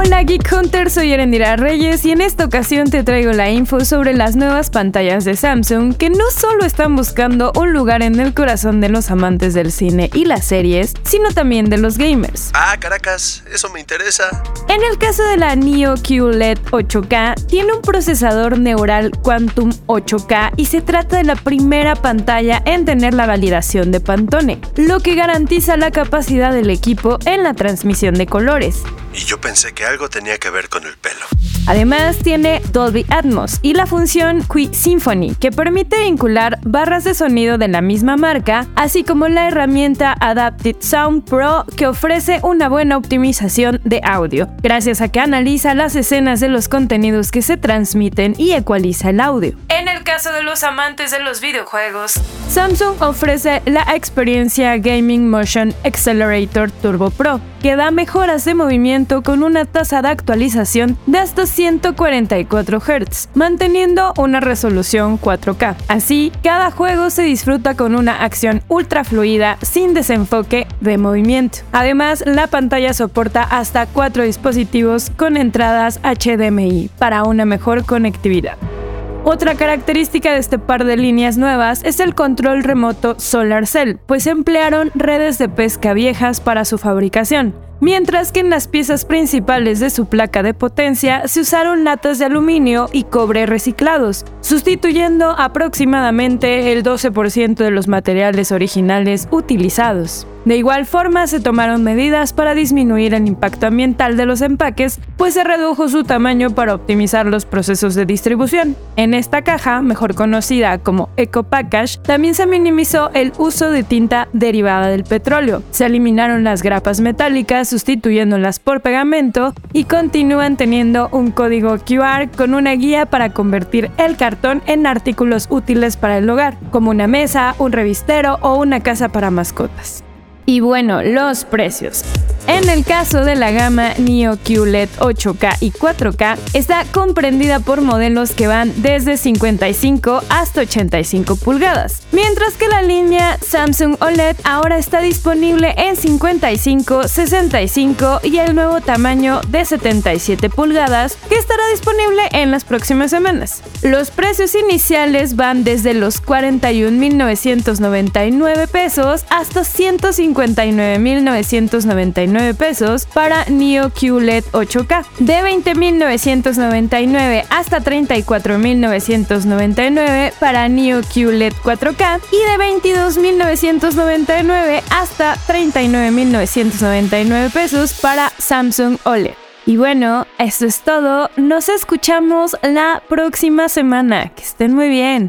Hola Geek Hunter, soy Erendira Reyes y en esta ocasión te traigo la info sobre las nuevas pantallas de Samsung que no solo están buscando un lugar en el corazón de los amantes del cine y las series, sino también de los gamers. Ah, Caracas, eso me interesa. En el caso de la Neo QLED 8K, tiene un procesador neural Quantum 8K y se trata de la primera pantalla en tener la validación de Pantone, lo que garantiza la capacidad del equipo en la transmisión de colores. Y yo pensé que algo tenía que ver con el pelo. Además tiene Dolby Atmos y la función Qui Symphony, que permite vincular barras de sonido de la misma marca, así como la herramienta Adapted Sound Pro que ofrece una buena optimización de audio, gracias a que analiza las escenas de los contenidos que se transmiten y ecualiza el audio. Caso de los amantes de los videojuegos, Samsung ofrece la experiencia Gaming Motion Accelerator Turbo Pro, que da mejoras de movimiento con una tasa de actualización de hasta 144 Hz, manteniendo una resolución 4K. Así, cada juego se disfruta con una acción ultra fluida sin desenfoque de movimiento. Además, la pantalla soporta hasta 4 dispositivos con entradas HDMI para una mejor conectividad. Otra característica de este par de líneas nuevas es el control remoto Solar Cell, pues emplearon redes de pesca viejas para su fabricación, mientras que en las piezas principales de su placa de potencia se usaron latas de aluminio y cobre reciclados, sustituyendo aproximadamente el 12% de los materiales originales utilizados. De igual forma, se tomaron medidas para disminuir el impacto ambiental de los empaques, pues se redujo su tamaño para optimizar los procesos de distribución. En esta caja, mejor conocida como Eco Package, también se minimizó el uso de tinta derivada del petróleo. Se eliminaron las grapas metálicas sustituyéndolas por pegamento y continúan teniendo un código QR con una guía para convertir el cartón en artículos útiles para el hogar, como una mesa, un revistero o una casa para mascotas. Y bueno, los precios. En el caso de la gama Neo QLED 8K y 4K, está comprendida por modelos que van desde 55 hasta 85 pulgadas, mientras que la línea Samsung OLED ahora está disponible en 55, 65 y el nuevo tamaño de 77 pulgadas que estará disponible en las próximas semanas. Los precios iniciales van desde los 41.999 pesos hasta 159.999 pesos para Neo QLED 8K, de 20.999 hasta 34.999 para Neo QLED 4K y de 22.999 hasta 39.999 pesos para Samsung OLED. Y bueno, eso es todo. Nos escuchamos la próxima semana. Que estén muy bien.